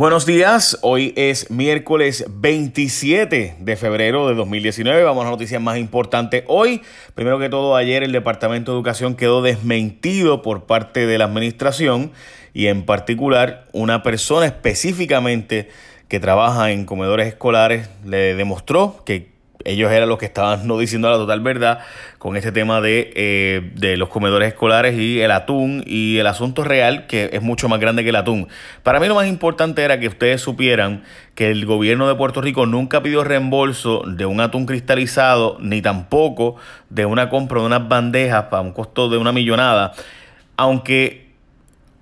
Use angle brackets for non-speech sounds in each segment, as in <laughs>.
Buenos días, hoy es miércoles 27 de febrero de 2019. Vamos a las noticias más importantes hoy. Primero que todo, ayer el Departamento de Educación quedó desmentido por parte de la administración y en particular una persona específicamente que trabaja en comedores escolares le demostró que ellos eran los que estaban no diciendo la total verdad con este tema de, eh, de, los comedores escolares y el atún y el asunto real que es mucho más grande que el atún. Para mí lo más importante era que ustedes supieran que el gobierno de Puerto Rico nunca pidió reembolso de un atún cristalizado ni tampoco de una compra de unas bandejas para un costo de una millonada, aunque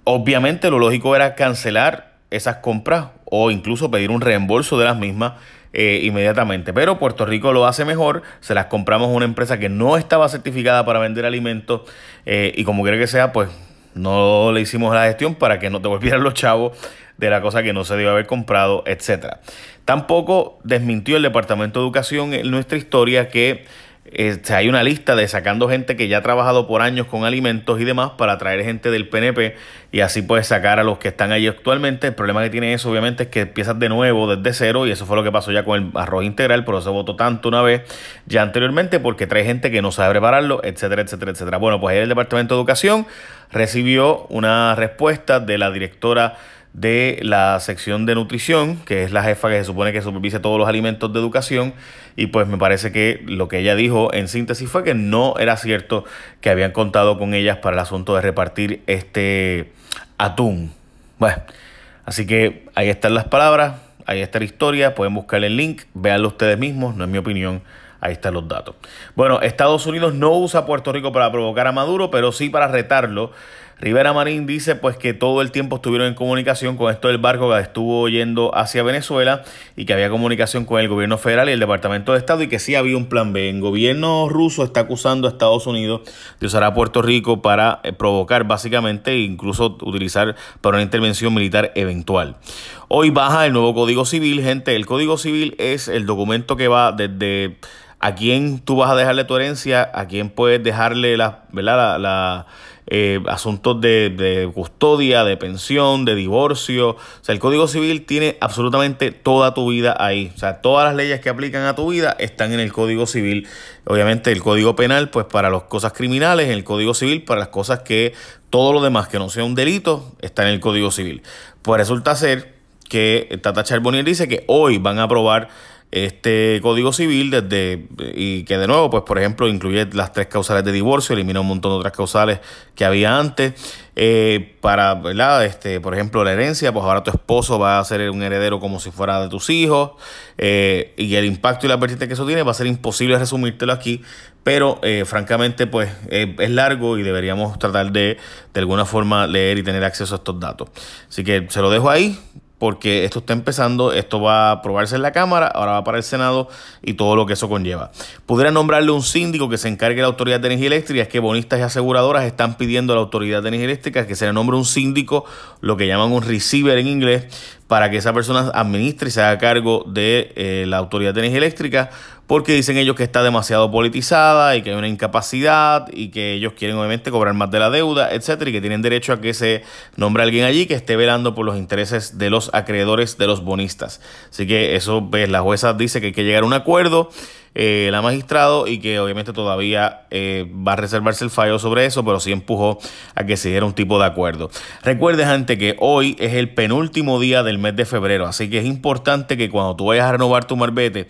obviamente lo lógico era cancelar esas compras o incluso pedir un reembolso de las mismas eh, inmediatamente. Pero Puerto Rico lo hace mejor, se las compramos a una empresa que no estaba certificada para vender alimentos eh, y como quiere que sea, pues no le hicimos la gestión para que no te <laughs> volvieran los chavos de la cosa que no se debió haber comprado, etcétera. Tampoco desmintió el Departamento de Educación en nuestra historia que este, hay una lista de sacando gente que ya ha trabajado por años con alimentos y demás para traer gente del PNP y así puedes sacar a los que están allí actualmente. El problema que tiene eso obviamente es que empiezas de nuevo desde cero y eso fue lo que pasó ya con el arroz integral, pero se votó tanto una vez ya anteriormente porque trae gente que no sabe prepararlo, etcétera, etcétera, etcétera. Bueno, pues ahí el Departamento de Educación recibió una respuesta de la directora de la sección de nutrición, que es la jefa que se supone que supervise todos los alimentos de educación, y pues me parece que lo que ella dijo en síntesis fue que no era cierto que habían contado con ellas para el asunto de repartir este atún. Bueno, así que ahí están las palabras, ahí está la historia, pueden buscar el link, véanlo ustedes mismos, no es mi opinión. Ahí están los datos. Bueno, Estados Unidos no usa Puerto Rico para provocar a Maduro, pero sí para retarlo. Rivera Marín dice pues que todo el tiempo estuvieron en comunicación con esto del barco que estuvo yendo hacia Venezuela y que había comunicación con el gobierno federal y el Departamento de Estado y que sí había un plan B. El gobierno ruso está acusando a Estados Unidos de usar a Puerto Rico para eh, provocar básicamente e incluso utilizar para una intervención militar eventual. Hoy baja el nuevo Código Civil, gente. El Código Civil es el documento que va desde a quién tú vas a dejarle tu herencia, a quién puedes dejarle la, ¿verdad? la eh, asuntos de, custodia, de pensión, de divorcio. O sea, el Código Civil tiene absolutamente toda tu vida ahí. O sea, todas las leyes que aplican a tu vida están en el Código Civil. Obviamente el Código Penal, pues para las cosas criminales, el Código Civil, para las cosas que todo lo demás que no sea un delito, está en el Código Civil. Pues resulta ser que Tata Charbonnier dice que hoy van a aprobar este código civil desde y que de nuevo pues por ejemplo incluye las tres causales de divorcio elimina un montón de otras causales que había antes. Eh, para verdad este por ejemplo la herencia pues ahora tu esposo va a ser un heredero como si fuera de tus hijos eh, y el impacto y la vertiente que eso tiene va a ser imposible resumírtelo aquí pero eh, francamente pues es largo y deberíamos tratar de de alguna forma leer y tener acceso a estos datos. Así que se lo dejo ahí porque esto está empezando, esto va a aprobarse en la Cámara, ahora va para el Senado y todo lo que eso conlleva. Pudiera nombrarle un síndico que se encargue de la Autoridad de Energía Eléctrica, es que bonistas y aseguradoras están pidiendo a la Autoridad de Energía Eléctrica que se le nombre un síndico, lo que llaman un receiver en inglés, para que esa persona administre y se haga cargo de eh, la Autoridad de Energía Eléctrica, porque dicen ellos que está demasiado politizada y que hay una incapacidad y que ellos quieren obviamente cobrar más de la deuda, etcétera, y que tienen derecho a que se nombre alguien allí que esté velando por los intereses de los acreedores de los bonistas. Así que eso, ves, la jueza dice que hay que llegar a un acuerdo eh, el magistrado y que obviamente todavía eh, va a reservarse el fallo sobre eso, pero sí empujó a que se diera un tipo de acuerdo. Recuerde, gente, que hoy es el penúltimo día del mes de febrero, así que es importante que cuando tú vayas a renovar tu marbete,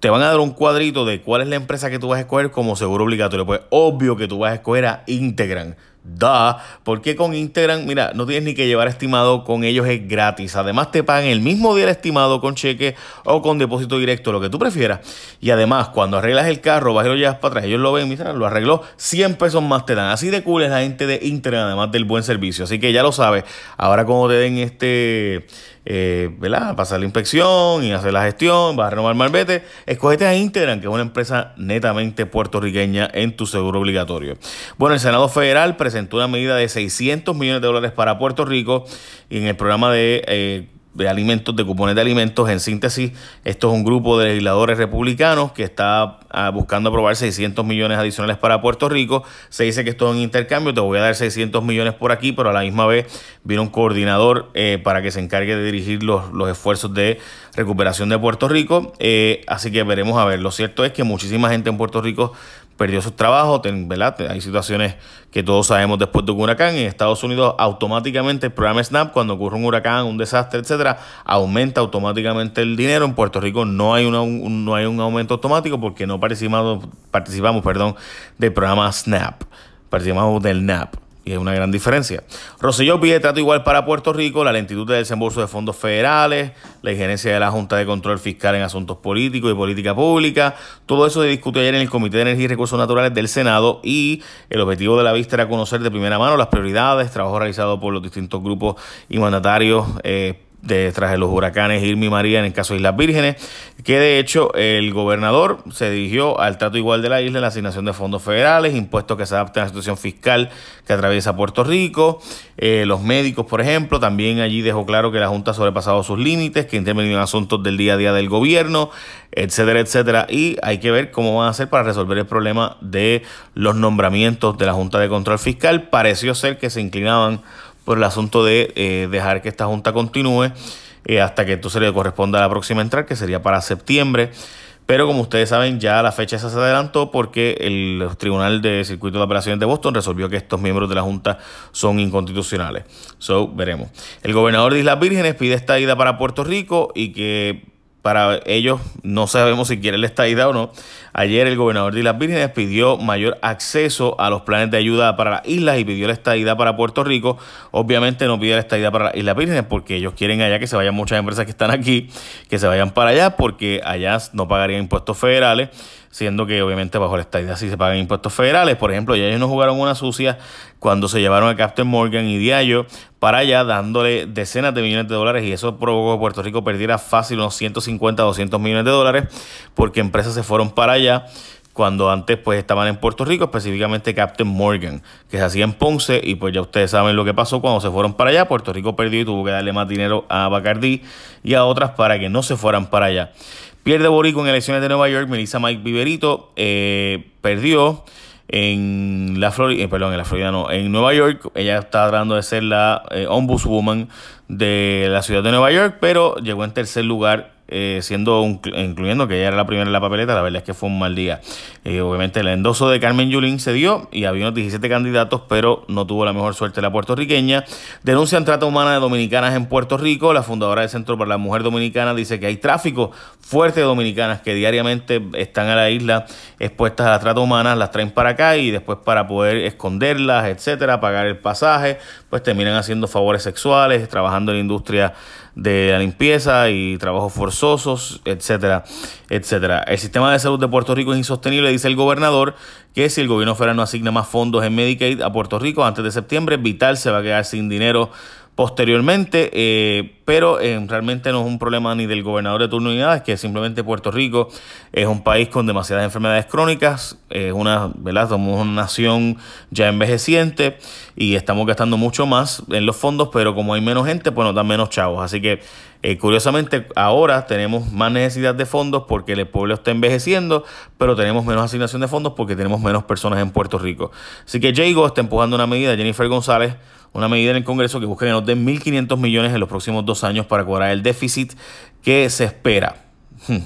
te van a dar un cuadrito de cuál es la empresa que tú vas a escoger como seguro obligatorio. Pues obvio que tú vas a escoger a Integran. Da, porque con Integran, mira, no tienes ni que llevar estimado, con ellos es gratis. Además, te pagan el mismo día el estimado con cheque o con depósito directo, lo que tú prefieras. Y además, cuando arreglas el carro, vas y lo llevas para atrás, ellos lo ven, mira, lo arregló, 100 pesos más te dan. Así de cool es la gente de Integran, además del buen servicio. Así que ya lo sabes. Ahora, como te den este eh, ¿verdad? Pasar la inspección y hacer la gestión, vas a renovar Malvete, escogete a Integran, que es una empresa netamente puertorriqueña en tu seguro obligatorio. Bueno, el Senado Federal presentó una medida de 600 millones de dólares para Puerto Rico y en el programa de... Eh, de alimentos, de cupones de alimentos. En síntesis, esto es un grupo de legisladores republicanos que está ah, buscando aprobar 600 millones adicionales para Puerto Rico. Se dice que esto es un intercambio, te voy a dar 600 millones por aquí, pero a la misma vez viene un coordinador eh, para que se encargue de dirigir los, los, esfuerzos de recuperación de Puerto Rico. Eh, así que veremos a ver. Lo cierto es que muchísima gente en Puerto Rico perdió sus trabajos, ¿verdad? Hay situaciones que todos sabemos después de un huracán. En Estados Unidos automáticamente el programa SNAP, cuando ocurre un huracán, un desastre, etcétera, aumenta automáticamente el dinero. En Puerto Rico no hay, un, no hay un aumento automático porque no participamos, participamos perdón, del programa SNAP. Participamos del NAP. Y es una gran diferencia. Rosselló pide trato igual para Puerto Rico, la lentitud del desembolso de fondos federales, la injerencia de la Junta de Control Fiscal en asuntos políticos y política pública. Todo eso se discutió ayer en el Comité de Energía y Recursos Naturales del Senado y el objetivo de la vista era conocer de primera mano las prioridades, trabajo realizado por los distintos grupos y mandatarios. Eh, de los huracanes Irma y María en el caso de Islas Vírgenes, que de hecho el gobernador se dirigió al trato igual de la isla, la asignación de fondos federales, impuestos que se adapten a la situación fiscal que atraviesa Puerto Rico, eh, los médicos, por ejemplo, también allí dejó claro que la Junta ha sobrepasado sus límites, que intervenido en asuntos del día a día del gobierno, etcétera, etcétera, y hay que ver cómo van a hacer para resolver el problema de los nombramientos de la Junta de Control Fiscal. Pareció ser que se inclinaban por el asunto de eh, dejar que esta junta continúe eh, hasta que entonces le corresponda a la próxima entrar, que sería para septiembre. Pero como ustedes saben, ya la fecha se adelantó porque el Tribunal de Circuito de Operaciones de Boston resolvió que estos miembros de la Junta son inconstitucionales. So, veremos. El gobernador de Islas Vírgenes pide esta ida para Puerto Rico y que para ellos no sabemos si quieren la estadidad o no. Ayer el gobernador de Islas Vírgenes pidió mayor acceso a los planes de ayuda para las islas y pidió la estadidad para Puerto Rico. Obviamente no pide la estadidad para las Islas Vírgenes porque ellos quieren allá que se vayan muchas empresas que están aquí, que se vayan para allá porque allá no pagarían impuestos federales siendo que obviamente bajo la estadía sí se pagan impuestos federales. Por ejemplo, ya ellos no jugaron una sucia cuando se llevaron a Captain Morgan y Diallo para allá dándole decenas de millones de dólares y eso provocó que Puerto Rico perdiera fácil unos 150, 200 millones de dólares porque empresas se fueron para allá cuando antes pues estaban en Puerto Rico, específicamente Captain Morgan, que se hacía en Ponce y pues ya ustedes saben lo que pasó cuando se fueron para allá, Puerto Rico perdió y tuvo que darle más dinero a Bacardi y a otras para que no se fueran para allá. Pierde Borico en elecciones de Nueva York. Melissa Mike Viverito eh, perdió en la Florida, eh, perdón, en la Florida no, en Nueva York. Ella está tratando de ser la eh, ombudswoman de la ciudad de Nueva York, pero llegó en tercer lugar eh, siendo incluyendo que ella era la primera en la papeleta, la verdad es que fue un mal día. Eh, obviamente el endoso de Carmen Yulín se dio y había unos 17 candidatos, pero no tuvo la mejor suerte la puertorriqueña. Denuncian trata humana de dominicanas en Puerto Rico. La fundadora del Centro para la Mujer Dominicana dice que hay tráfico fuerte de dominicanas que diariamente están a la isla expuestas a la trata humana, las traen para acá y después para poder esconderlas, etcétera, pagar el pasaje, pues terminan haciendo favores sexuales, trabajando en la industria de la limpieza y trabajos forzosos, etcétera, etcétera. El sistema de salud de Puerto Rico es insostenible, dice el gobernador, que si el gobierno federal no asigna más fondos en Medicaid a Puerto Rico antes de septiembre, Vital se va a quedar sin dinero posteriormente, eh, pero eh, realmente no es un problema ni del gobernador de turno ni nada, es que simplemente Puerto Rico es un país con demasiadas enfermedades crónicas, es una, ¿verdad? Somos una nación ya envejeciente y estamos gastando mucho más en los fondos, pero como hay menos gente, pues nos dan menos chavos. Así que eh, curiosamente ahora tenemos más necesidad de fondos porque el pueblo está envejeciendo, pero tenemos menos asignación de fondos porque tenemos menos personas en Puerto Rico. Así que Jago está empujando una medida, Jennifer González, una medida en el Congreso que busca que nos den 1.500 millones en los próximos dos años para cobrar el déficit que se espera. Hmm.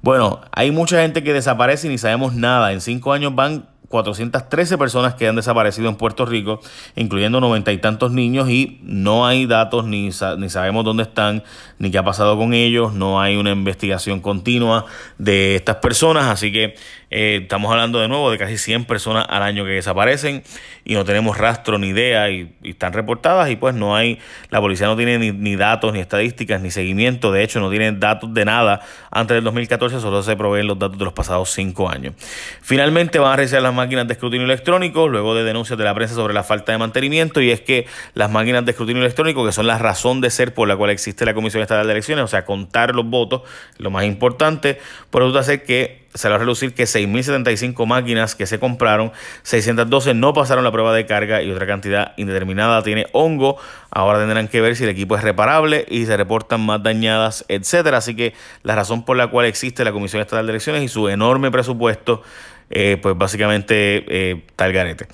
Bueno, hay mucha gente que desaparece y ni sabemos nada. En cinco años van 413 personas que han desaparecido en Puerto Rico, incluyendo noventa y tantos niños, y no hay datos ni, ni sabemos dónde están, ni qué ha pasado con ellos, no hay una investigación continua de estas personas, así que eh, estamos hablando de nuevo de casi 100 personas al año que desaparecen y no tenemos rastro ni idea y, están reportadas y pues no hay, la policía no tiene ni, datos, ni estadísticas, ni seguimiento, de hecho no tienen datos de nada antes del 2014, solo se proveen los datos de los pasados 5 años. Finalmente van a revisar las máquinas de escrutinio electrónico luego de denuncias de la prensa sobre la falta de mantenimiento y es que las máquinas de escrutinio electrónico, que son la razón de ser por la cual existe la Comisión Estatal de Elecciones, o sea, contar los votos, lo más importante, por resulta ser que va a relucir que 6.075 máquinas que se compraron, 612 no pasaron la prueba de carga y otra cantidad indeterminada tiene hongo. Ahora tendrán que ver si el equipo es reparable y se reportan más dañadas, etcétera. Así que la razón por la cual existe la Comisión Estatal de Elecciones y su enorme presupuesto, eh, pues básicamente eh, tal garete.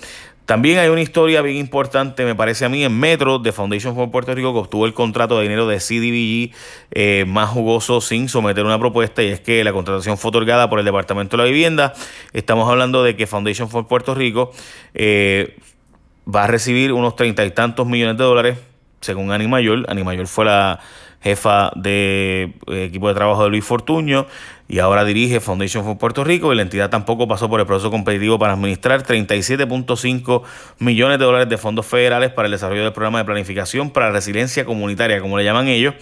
También hay una historia bien importante, me parece a mí, en Metro de Foundation for Puerto Rico que obtuvo el contrato de dinero de CDBG eh, más jugoso sin someter una propuesta y es que la contratación fue otorgada por el Departamento de la Vivienda. Estamos hablando de que Foundation for Puerto Rico eh, va a recibir unos treinta y tantos millones de dólares según Ani Mayor. Ani Mayor fue la jefa de eh, equipo de trabajo de Luis Fortuño y ahora dirige Foundation for Puerto Rico y la entidad tampoco pasó por el proceso competitivo para administrar 37.5 millones de dólares de fondos federales para el desarrollo del programa de planificación para resiliencia comunitaria, como le llaman ellos.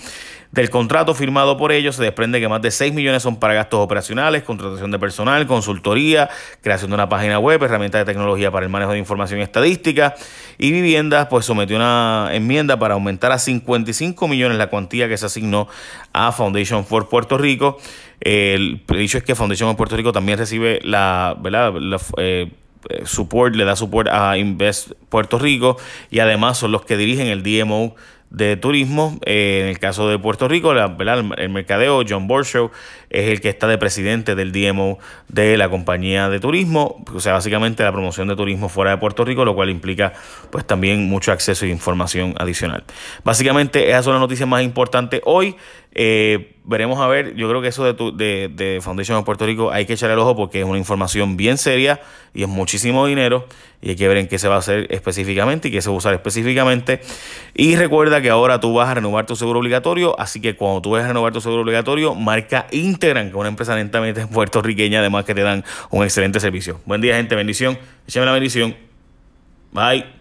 Del contrato firmado por ellos se desprende que más de 6 millones son para gastos operacionales, contratación de personal, consultoría, creación de una página web, herramientas de tecnología para el manejo de información estadística y viviendas, pues sometió una enmienda para aumentar a 55 millones la cuantía que se asignó a Foundation for Puerto Rico. El dicho es que Foundation for Puerto Rico también recibe la, ¿verdad? Eh, support, le da support a Invest Puerto Rico y además son los que dirigen el DMO de turismo. Eh, en el caso de Puerto Rico, la, el mercadeo, John Borshow, es el que está de presidente del DMO de la compañía de turismo, o sea, básicamente la promoción de turismo fuera de Puerto Rico, lo cual implica pues también mucho acceso e información adicional. Básicamente esas son las noticias más importantes hoy. Eh, veremos a ver, yo creo que eso de, tu, de, de, Foundation of Puerto Rico hay que echar el ojo porque es una información bien seria y es muchísimo dinero y hay que ver en qué se va a hacer específicamente y qué se va a usar específicamente. Y recuerda que ahora tú vas a renovar tu seguro obligatorio, así que cuando tú vas a renovar tu seguro obligatorio, marca Integran, que es una empresa netamente <laughs> puertorriqueña, además que te dan un excelente servicio. Buen día, gente, bendición. Échame la bendición. Bye.